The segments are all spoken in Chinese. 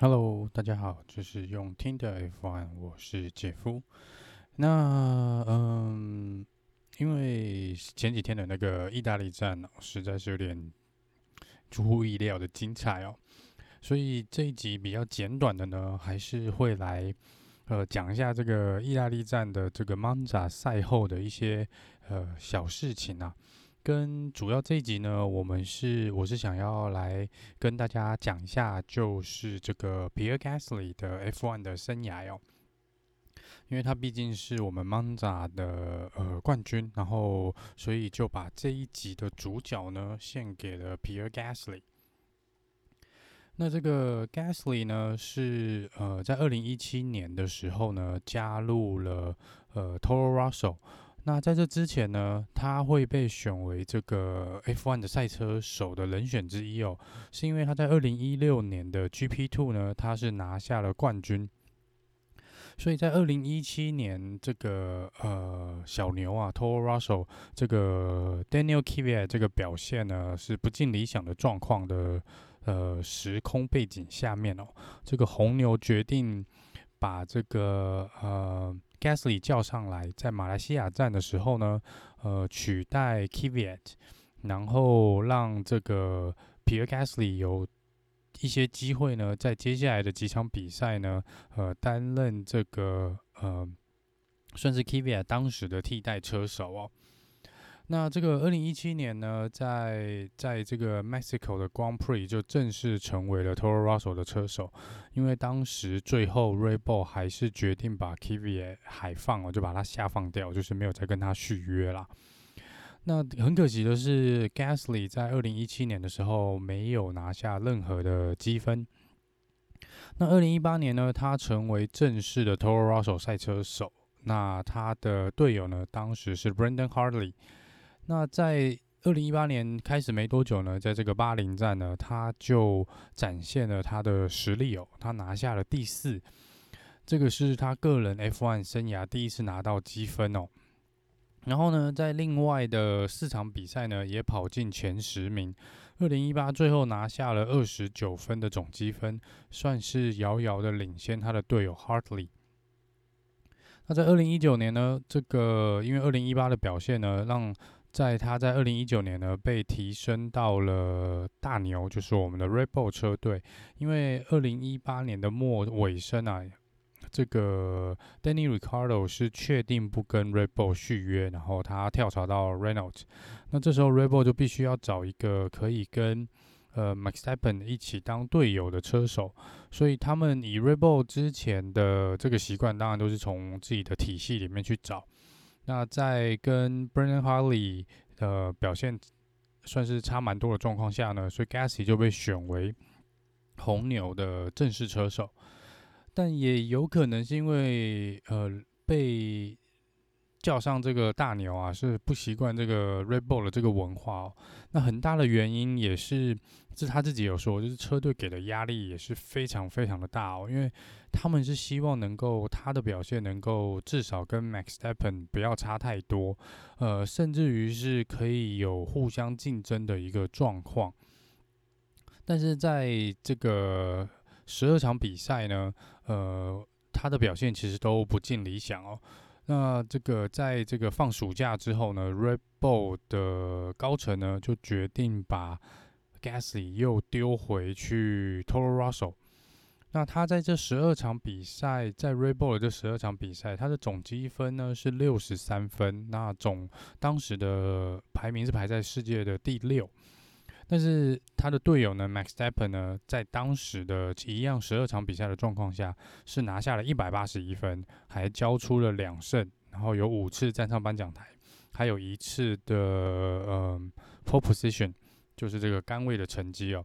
Hello，大家好，这是用听的 F1，我是杰夫。那嗯，因为前几天的那个意大利站哦，实在是有点出乎意料的精彩哦，所以这一集比较简短的呢，还是会来呃讲一下这个意大利站的这个 Monza 赛后的一些呃小事情啊。跟主要这一集呢，我们是我是想要来跟大家讲一下，就是这个 Pierre Gasly 的 F1 的生涯哦，因为他毕竟是我们 Monza 的呃冠军，然后所以就把这一集的主角呢献给了 Pierre Gasly。那这个 Gasly 呢是呃在二零一七年的时候呢加入了呃 Toro Rosso。那在这之前呢，他会被选为这个 F1 的赛车手的人选之一哦，是因为他在二零一六年的 GP2 呢，他是拿下了冠军，所以在二零一七年这个呃小牛啊，Toro Rosso 这个 Daniel Kvyat 这个表现呢是不尽理想的状况的呃时空背景下面哦，这个红牛决定把这个呃。Gasly 叫上来，在马来西亚站的时候呢，呃，取代 Kvyat，然后让这个 Pierre Gasly 有一些机会呢，在接下来的几场比赛呢，呃，担任这个呃，算是 Kvyat 当时的替代车手哦。那这个二零一七年呢，在在这个 Mexico 的 Grand Prix 就正式成为了 Toro Rosso 的车手，因为当时最后 Red Bull 还是决定把 Kvyat 海放了，就把他下放掉，就是没有再跟他续约啦。那很可惜的是，Gasly 在二零一七年的时候没有拿下任何的积分。那二零一八年呢，他成为正式的 Toro Rosso 赛车手，那他的队友呢，当时是 Brendan Hartley。那在二零一八年开始没多久呢，在这个巴林站呢，他就展现了他的实力哦，他拿下了第四，这个是他个人 F1 生涯第一次拿到积分哦。然后呢，在另外的四场比赛呢，也跑进前十名。二零一八最后拿下了二十九分的总积分，算是遥遥的领先他的队友 Hartley。那在二零一九年呢，这个因为二零一八的表现呢，让在他在二零一九年呢，被提升到了大牛，就是我们的 Red Bull 车队。因为二零一八年的末尾声啊，这个 Danny Ricardo 是确定不跟 Red Bull 续约，然后他跳槽到 Renault。那这时候 Red Bull 就必须要找一个可以跟呃 Max Verstappen 一起当队友的车手，所以他们以 Red Bull 之前的这个习惯，当然都是从自己的体系里面去找。那在跟 Brendan Hartley 的表现算是差蛮多的状况下呢，所以 Gasly 就被选为红牛的正式车手，但也有可能是因为呃被。叫上这个大牛啊，是不习惯这个 Red Bull 的这个文化哦。那很大的原因也是，是他自己有说，就是车队给的压力也是非常非常的大哦。因为他们是希望能够他的表现能够至少跟 Max s t e p p e n 不要差太多，呃，甚至于是可以有互相竞争的一个状况。但是在这个十二场比赛呢，呃，他的表现其实都不尽理想哦。那这个在这个放暑假之后呢，Red Bull 的高层呢就决定把 Gasly 又丢回去 Toro Rosso。那他在这十二场比赛，在 Red Bull 的这十二场比赛，他的总积分呢是六十三分，那总当时的排名是排在世界的第六。但是他的队友呢，Max Verstappen 呢，在当时的一样十二场比赛的状况下，是拿下了一百八十一分，还交出了两胜，然后有五次站上颁奖台，还有一次的呃 pole position，就是这个杆位的成绩哦。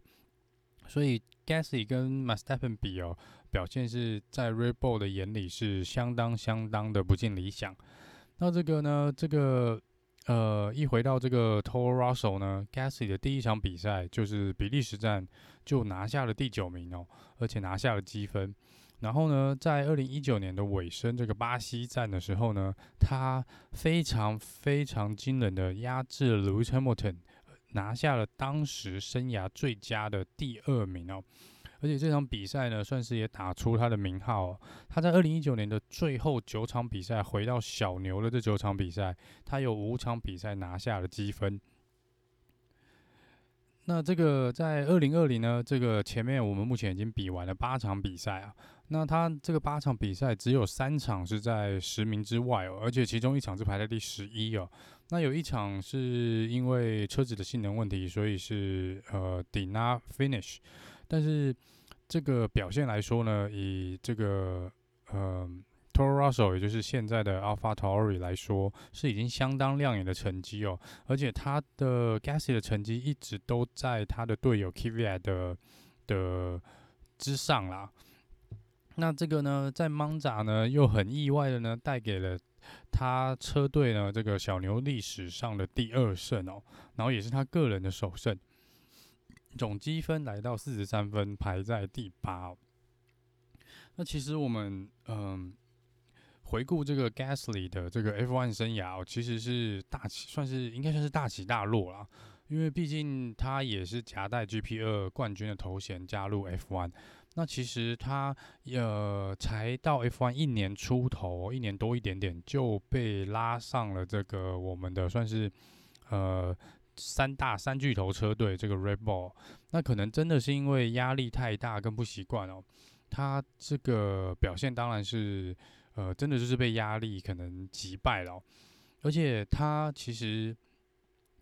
所以 Gasly 跟 Max Verstappen 比哦，表现是在 Red Bull 的眼里是相当相当的不尽理想。那这个呢，这个。呃，一回到这个 Toro Rosso 呢，Gasly 的第一场比赛就是比利时站，就拿下了第九名哦，而且拿下了积分。然后呢，在二零一九年的尾声，这个巴西站的时候呢，他非常非常惊人的压制了 Lewis Hamilton，拿下了当时生涯最佳的第二名哦。而且这场比赛呢，算是也打出他的名号哦。他在二零一九年的最后九场比赛回到小牛的这九场比赛，他有五场比赛拿下了积分。那这个在二零二零呢，这个前面我们目前已经比完了八场比赛啊。那他这个八场比赛只有三场是在十名之外哦，而且其中一场是排在第十一哦。那有一场是因为车子的性能问题，所以是呃 did not finish。但是这个表现来说呢，以这个呃。Toro Rosso 也就是现在的 AlphaTauri 来说，是已经相当亮眼的成绩哦，而且他的 Gasly 的成绩一直都在他的队友 Kvyat 的的之上啦。那这个呢，在 Monza 呢，又很意外的呢，带给了他车队呢这个小牛历史上的第二胜哦，然后也是他个人的首胜，总积分来到四十三分，排在第八。那其实我们嗯。回顾这个 Gasly 的这个 F1 生涯哦，其实是大起，算是应该算是大起大落啦。因为毕竟他也是夹带 GP2 冠军的头衔加入 F1。那其实他呃才到 F1 一年出头，一年多一点点就被拉上了这个我们的算是呃三大三巨头车队这个 Red Bull。那可能真的是因为压力太大跟不习惯哦，他这个表现当然是。呃，真的就是被压力可能击败了，而且他其实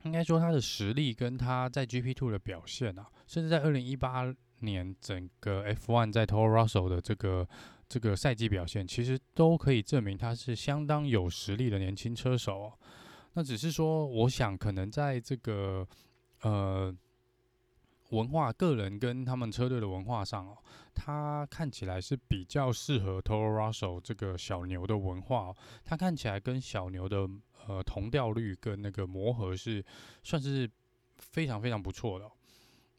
应该说他的实力跟他在 GP Two 的表现啊，甚至在二零一八年整个 F1 在 Toro Rosso 的这个这个赛季表现，其实都可以证明他是相当有实力的年轻车手。那只是说，我想可能在这个呃。文化、个人跟他们车队的文化上哦，他看起来是比较适合 Toro Rosso 这个小牛的文化哦。他看起来跟小牛的呃同调率跟那个磨合是算是非常非常不错的。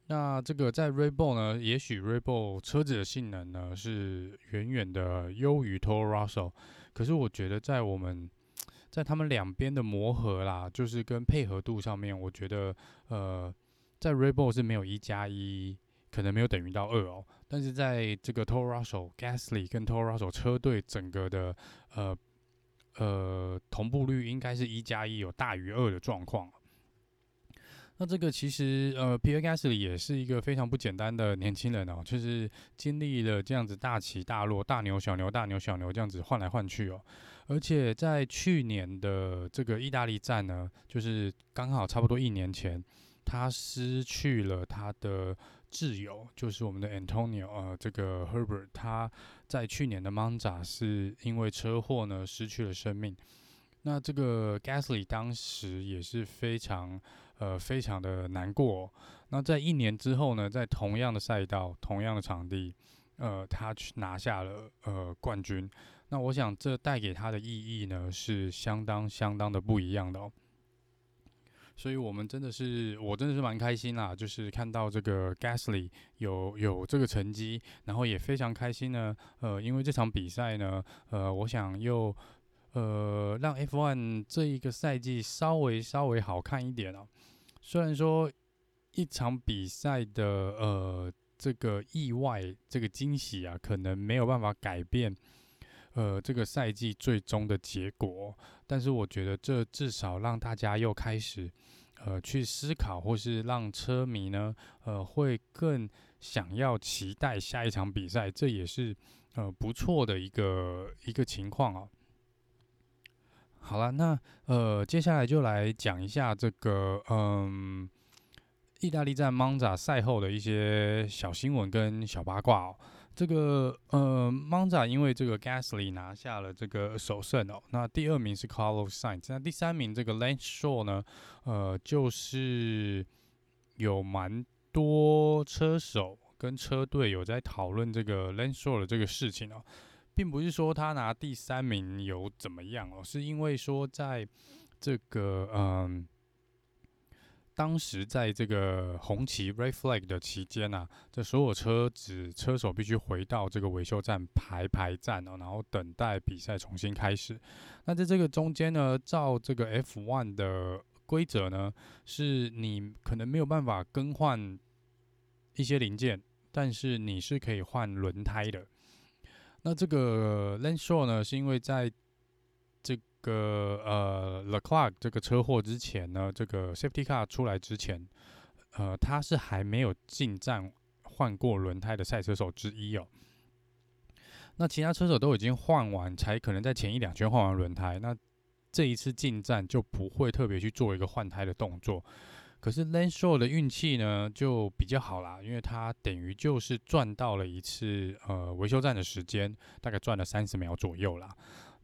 那这个在 r e b o l 呢，也许 r e b o l 车子的性能呢是远远的优于 Toro Rosso，可是我觉得在我们在他们两边的磨合啦，就是跟配合度上面，我觉得呃。在 r e b o l 是没有一加一，可能没有等于到二哦。但是在这个 Toro Rosso、Gasly 跟 Toro Rosso 车队整个的呃呃同步率应该是一加一有大于二的状况。那这个其实呃，Pierre Gasly 也是一个非常不简单的年轻人哦，就是经历了这样子大起大落、大牛小牛、大牛小牛这样子换来换去哦。而且在去年的这个意大利站呢，就是刚好差不多一年前。他失去了他的挚友，就是我们的 Antonio，呃，这个 Herbert，他在去年的 Monza 是因为车祸呢失去了生命。那这个 Gasly 当时也是非常，呃，非常的难过。那在一年之后呢，在同样的赛道、同样的场地，呃，他去拿下了呃冠军。那我想这带给他的意义呢，是相当相当的不一样的哦。所以，我们真的是，我真的是蛮开心啦，就是看到这个 Gasly 有有这个成绩，然后也非常开心呢。呃，因为这场比赛呢，呃，我想又呃让 F1 这一个赛季稍微稍微好看一点哦。虽然说一场比赛的呃这个意外这个惊喜啊，可能没有办法改变。呃，这个赛季最终的结果，但是我觉得这至少让大家又开始，呃，去思考，或是让车迷呢，呃，会更想要期待下一场比赛，这也是呃不错的一个一个情况哦。好了，那呃，接下来就来讲一下这个嗯，意大利站 Monza 赛后的一些小新闻跟小八卦哦。这个呃，Monza 因为这个 Gasly 拿下了这个首胜哦，那第二名是 Carlos Sainz，那第三名这个 Lance s h o w 呢，呃，就是有蛮多车手跟车队有在讨论这个 Lance s h o w 的这个事情哦，并不是说他拿第三名有怎么样哦，是因为说在这个嗯。当时在这个红旗 （Red Flag） 的期间呢、啊，这所有车子车手必须回到这个维修站排排站哦，然后等待比赛重新开始。那在这个中间呢，照这个 F1 的规则呢，是你可能没有办法更换一些零件，但是你是可以换轮胎的。那这个 Lance Stroll 呢，是因为在这个呃 Leclerc 这个车祸之前呢，这个 Safety Car 出来之前，呃，他是还没有进站换过轮胎的赛车手之一哦。那其他车手都已经换完，才可能在前一两圈换完轮胎。那这一次进站就不会特别去做一个换胎的动作。可是 Lance Stroll 的运气呢就比较好啦，因为他等于就是赚到了一次呃维修站的时间，大概赚了三十秒左右啦。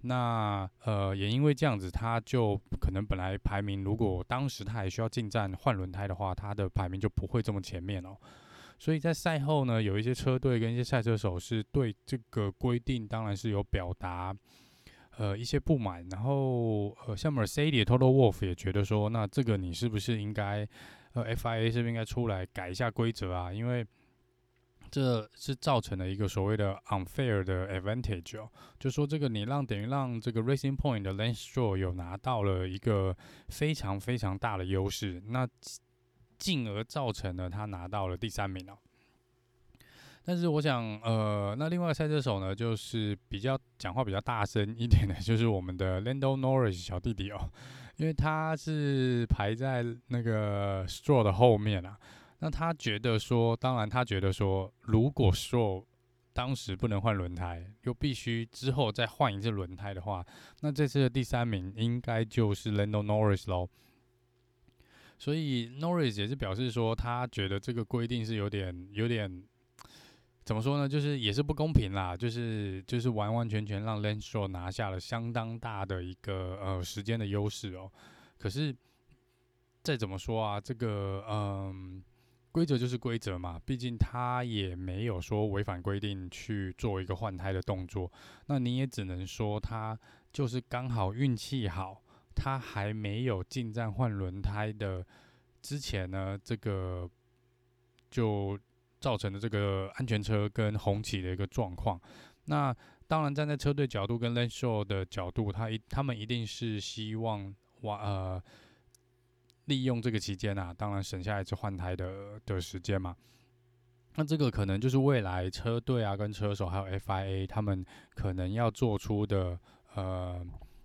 那呃也因为这样子，他就可能本来排名，如果当时他还需要进站换轮胎的话，他的排名就不会这么前面哦。所以在赛后呢，有一些车队跟一些赛车手是对这个规定当然是有表达。呃，一些不满，然后呃，像 Mercedes Toto Wolf 也觉得说，那这个你是不是应该，呃，FIA 是不是应该出来改一下规则啊？因为这是造成了一个所谓的 unfair 的 advantage 哦，就说这个你让等于让这个 Racing Point 的 Lance Stroll 有拿到了一个非常非常大的优势，那进而造成了他拿到了第三名哦。但是我想，呃，那另外赛车手呢，就是比较讲话比较大声一点的，就是我们的 Lando Norris 小弟弟哦，因为他是排在那个 Stroll 的后面啊。那他觉得说，当然他觉得说，如果 Stroll 当时不能换轮胎，又必须之后再换一次轮胎的话，那这次的第三名应该就是 Lando Norris 喽。所以 Norris 也是表示说，他觉得这个规定是有点有点。怎么说呢？就是也是不公平啦，就是就是完完全全让 Lance Stroll 拿下了相当大的一个呃时间的优势哦。可是再怎么说啊，这个嗯规则就是规则嘛，毕竟他也没有说违反规定去做一个换胎的动作。那你也只能说他就是刚好运气好，他还没有进站换轮胎的之前呢，这个就。造成的这个安全车跟红旗的一个状况，那当然站在车队角度跟 Lance Stroll 的角度，他一他们一定是希望哇呃利用这个期间啊，当然省下一次换胎的的时间嘛。那这个可能就是未来车队啊跟车手还有 FIA 他们可能要做出的呃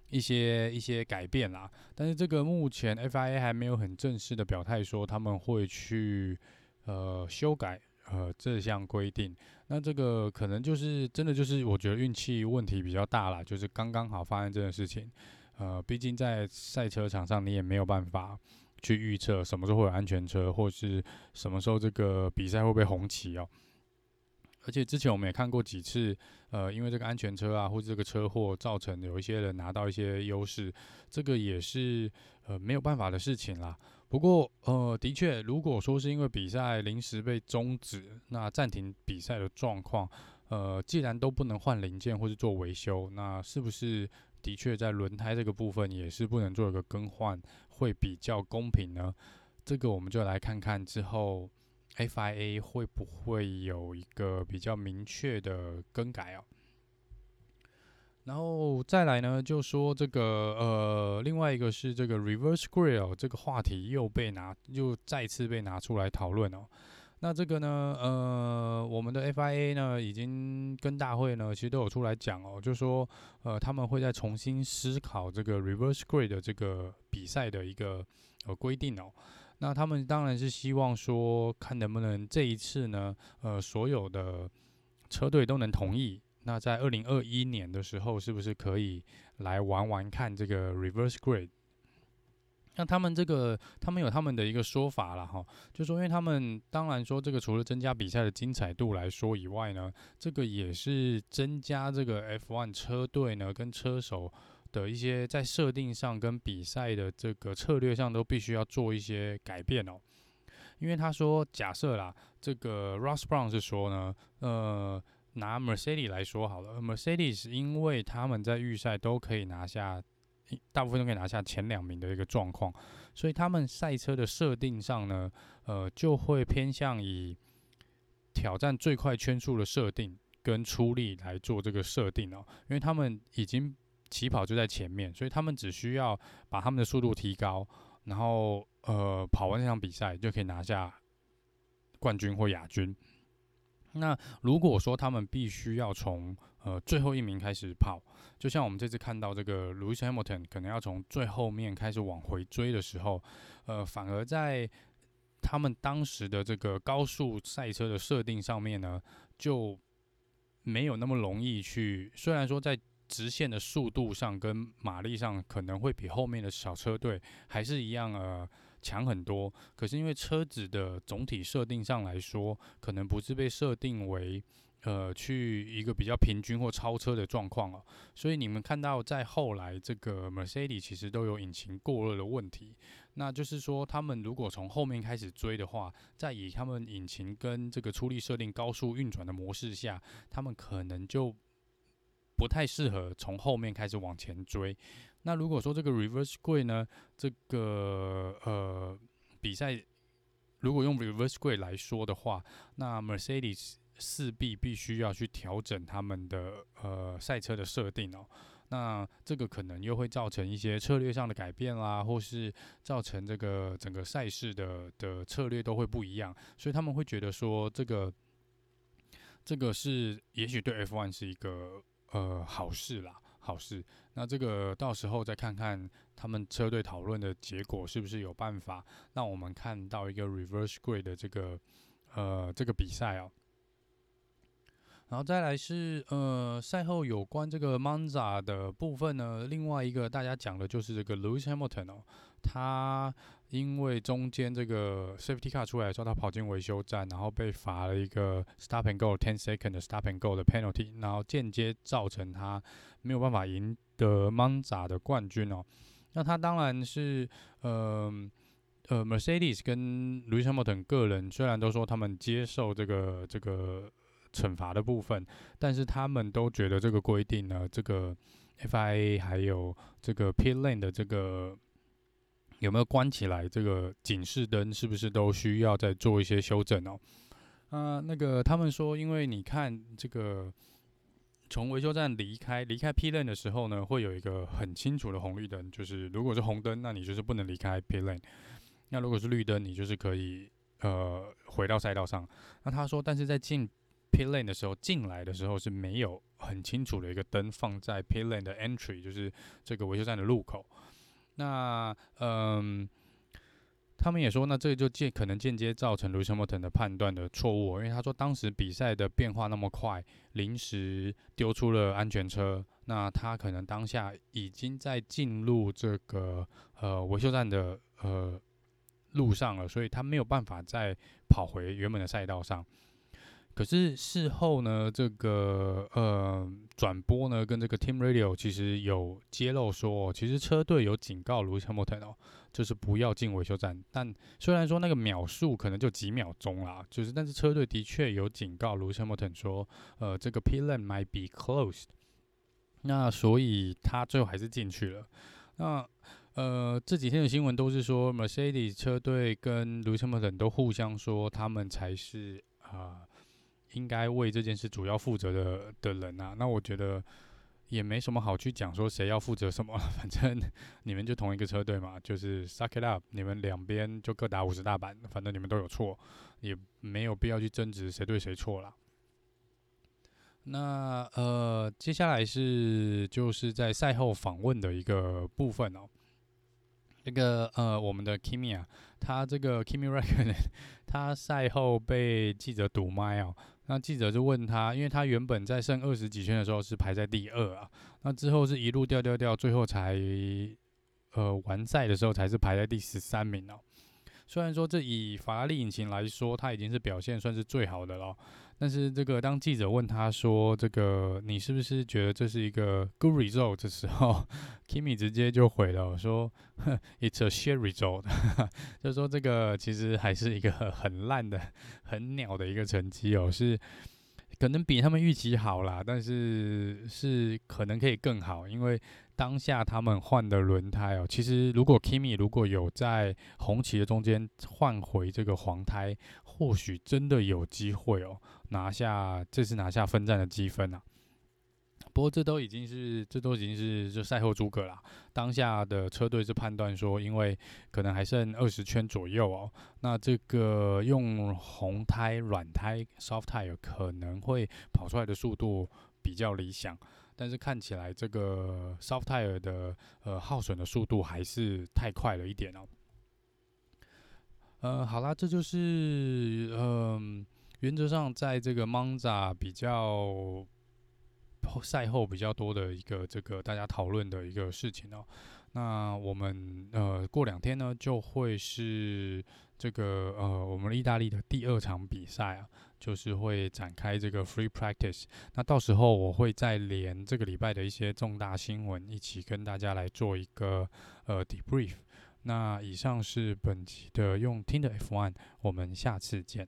一些一些改变啦。但是这个目前 FIA 还没有很正式的表态说他们会去呃修改。呃，这项规定，那这个可能就是真的就是我觉得运气问题比较大啦，就是刚刚好发生这件事情。呃，毕竟在赛车场上，你也没有办法去预测什么时候会有安全车，或是什么时候这个比赛会被红旗哦。而且之前我们也看过几次，呃，因为这个安全车啊，或者这个车祸造成有一些人拿到一些优势，这个也是呃没有办法的事情啦。不过，呃，的确，如果说是因为比赛临时被终止，那暂停比赛的状况，呃，既然都不能换零件或是做维修，那是不是的确在轮胎这个部分也是不能做一个更换，会比较公平呢？这个我们就来看看之后 FIA 会不会有一个比较明确的更改哦。然后再来呢，就说这个呃，另外一个是这个 reverse grill 这个话题又被拿，又再次被拿出来讨论哦。那这个呢，呃，我们的 FIA 呢，已经跟大会呢，其实都有出来讲哦，就说呃，他们会再重新思考这个 reverse grill 的这个比赛的一个呃规定哦。那他们当然是希望说，看能不能这一次呢，呃，所有的车队都能同意。那在二零二一年的时候，是不是可以来玩玩看这个 reverse grid？那他们这个，他们有他们的一个说法了哈，就说因为他们当然说这个除了增加比赛的精彩度来说以外呢，这个也是增加这个 F1 车队呢跟车手的一些在设定上跟比赛的这个策略上都必须要做一些改变哦。因为他说假设啦，这个 Ross Brown 是说呢，呃。拿 Mercedes 来说好了，Mercedes 因为他们在预赛都可以拿下，大部分都可以拿下前两名的一个状况，所以他们赛车的设定上呢，呃，就会偏向以挑战最快圈速的设定跟出力来做这个设定哦，因为他们已经起跑就在前面，所以他们只需要把他们的速度提高，然后呃跑完这场比赛就可以拿下冠军或亚军。那如果说他们必须要从呃最后一名开始跑，就像我们这次看到这个 Lewis Hamilton 可能要从最后面开始往回追的时候，呃，反而在他们当时的这个高速赛车的设定上面呢，就没有那么容易去。虽然说在直线的速度上跟马力上可能会比后面的小车队还是一样呃强很多，可是因为车子的总体设定上来说，可能不是被设定为呃去一个比较平均或超车的状况了，所以你们看到在后来这个 Mercedes 其实都有引擎过热的问题，那就是说他们如果从后面开始追的话，在以他们引擎跟这个出力设定高速运转的模式下，他们可能就。不太适合从后面开始往前追。那如果说这个 reverse 贵呢，这个呃比赛如果用 reverse 贵来说的话，那 Mercedes 势必必须要去调整他们的呃赛车的设定哦。那这个可能又会造成一些策略上的改变啦，或是造成这个整个赛事的的策略都会不一样。所以他们会觉得说，这个这个是也许对 F1 是一个。呃，好事啦，好事。那这个到时候再看看他们车队讨论的结果，是不是有办法让我们看到一个 reverse grid 的这个呃这个比赛啊。然后再来是呃赛后有关这个 Monza 的部分呢，另外一个大家讲的就是这个 Lewis Hamilton 哦，他。因为中间这个 safety car 出来的时候，他跑进维修站，然后被罚了一个 stop and go ten second 的 stop and go 的 penalty，然后间接造成他没有办法赢得 Monza 的冠军哦。那他当然是呃呃 Mercedes 跟 Lewis Hamilton 个人虽然都说他们接受这个这个惩罚的部分，但是他们都觉得这个规定呢，这个 FIA 还有这个 pit lane 的这个。有没有关起来？这个警示灯是不是都需要再做一些修正哦？啊，那个他们说，因为你看这个从维修站离开离开 P lane 的时候呢，会有一个很清楚的红绿灯，就是如果是红灯，那你就是不能离开 P lane；那如果是绿灯，你就是可以呃回到赛道上。那他说，但是在进 pit lane 的时候，进来的时候是没有很清楚的一个灯放在 pit lane 的 entry，就是这个维修站的入口。那嗯，他们也说，那这就间可能间接造成 Lewis Hamilton 的判断的错误，因为他说当时比赛的变化那么快，临时丢出了安全车，那他可能当下已经在进入这个呃维修站的呃路上了，所以他没有办法再跑回原本的赛道上。可是事后呢，这个呃转播呢，跟这个 Team Radio 其实有揭露说，其实车队有警告 Lewis Hamilton 哦，就是不要进维修站。但虽然说那个秒数可能就几秒钟啦，就是但是车队的确有警告 Lewis Hamilton 说，呃，这个 p i l a n might be closed。那所以他最后还是进去了。那呃这几天的新闻都是说，Mercedes 车队跟 Lewis Hamilton 都互相说，他们才是啊。应该为这件事主要负责的的人啊，那我觉得也没什么好去讲说谁要负责什么，反正你们就同一个车队嘛，就是 suck it up，你们两边就各打五十大板，反正你们都有错，也没有必要去争执谁对谁错了。那呃，接下来是就是在赛后访问的一个部分哦。那个呃，我们的 Kimi 啊，他这个 Kimi Räikkönen，他赛后被记者堵麦哦。那记者就问他，因为他原本在剩二十几圈的时候是排在第二啊，那之后是一路掉掉掉，最后才呃完赛的时候才是排在第十三名哦。虽然说这以法拉利引擎来说，它已经是表现算是最好的了。但是这个当记者问他说：“这个你是不是觉得这是一个 good result？” 的时候，Kimi 直接就回了说：“It's a shit result。”就是说这个其实还是一个很烂的、很鸟的一个成绩哦，是可能比他们预期好啦，但是是可能可以更好，因为当下他们换的轮胎哦，其实如果 Kimi 如果有在红旗的中间换回这个黄胎。或许真的有机会哦，拿下这次拿下分站的积分啊。不过这都已经是，这都已经是就赛后诸葛啦。当下的车队是判断说，因为可能还剩二十圈左右哦，那这个用红胎、软胎 （soft tire） 可能会跑出来的速度比较理想，但是看起来这个 soft tire 的呃耗损的速度还是太快了一点哦。呃，好啦，这就是嗯、呃，原则上在这个 Monza 比较。赛后比较多的一个这个大家讨论的一个事情哦，那我们呃过两天呢就会是这个呃我们意大利的第二场比赛啊，就是会展开这个 free practice。那到时候我会再连这个礼拜的一些重大新闻一起跟大家来做一个呃 debrief。那以上是本集的用听的 F1，我们下次见。